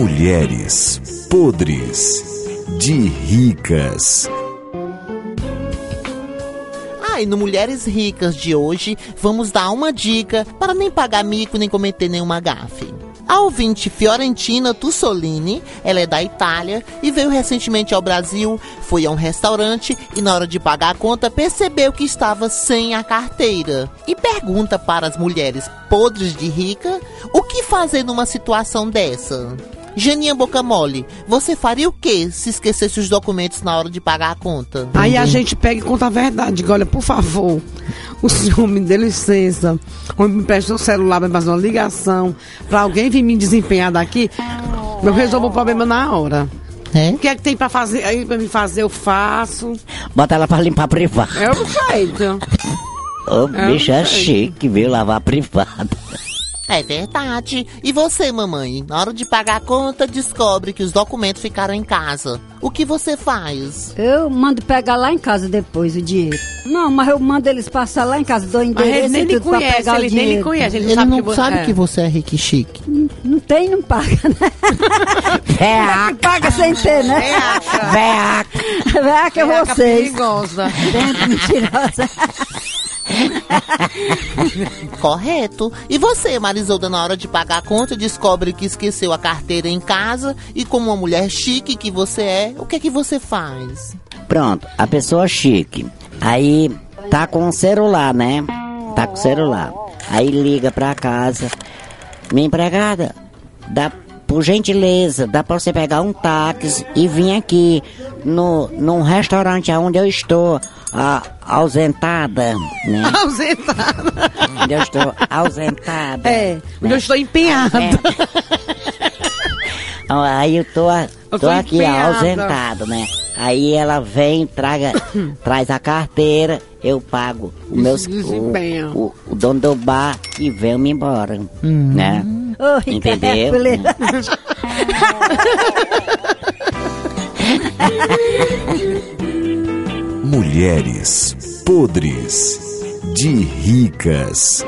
Mulheres podres de ricas. Ah, no Mulheres Ricas de hoje, vamos dar uma dica para nem pagar mico nem cometer nenhuma gafe. A ouvinte Fiorentina Tussolini, ela é da Itália e veio recentemente ao Brasil, foi a um restaurante e na hora de pagar a conta percebeu que estava sem a carteira. E pergunta para as mulheres podres de rica, o que fazer numa situação dessa? Janinha Boca Mole, você faria o que se esquecesse os documentos na hora de pagar a conta? Aí a gente pega e conta a verdade. Olha, por favor, o senhor me dê licença. Ou me presta o celular para fazer uma ligação para alguém vir me desempenhar daqui. Eu resolvo o problema na hora. É? O que é que tem para fazer aí para me fazer? Eu faço. Bota ela pra limpar privado. É o jeito. Ô, É, bicho é não sei. chique, viu? Lavar privado. É verdade. E você, mamãe, na hora de pagar a conta, descobre que os documentos ficaram em casa. O que você faz? Eu mando pegar lá em casa depois o dinheiro. Não, mas eu mando eles passar lá em casa, dou Mas endereço ele nem e tudo pra conhece, pegar o ele nem lhe dinheiro. conhece. Ele, Ele sabe não que você, sabe é. que você é rico e chique. Não tem, não paga, né? Veaca, Paga sem ter, né? veaca. Vai que é Veaca vocês. perigosa. Dentro mentirosa. Correto. E você, Marisolda, na hora de pagar a conta, descobre que esqueceu a carteira em casa e como uma mulher chique que você é, o que é que você faz? Pronto, a pessoa chique. Aí tá com o celular, né? Tá com o celular. Aí liga pra casa. Minha empregada, dá por gentileza, dá pra você pegar um táxi e vir aqui no, num restaurante onde eu estou ah, ausentada, né? Ausentada. Onde eu estou ausentada. É, onde eu estou empenhada. Então, Aí eu tô, a- Eu tô aqui empenhada. ausentado, né? Aí ela vem, traga, traz a carteira, eu pago o meu o, o, o dono do bar e vem-me embora, né? Oi, Entendeu? Mulheres podres de ricas.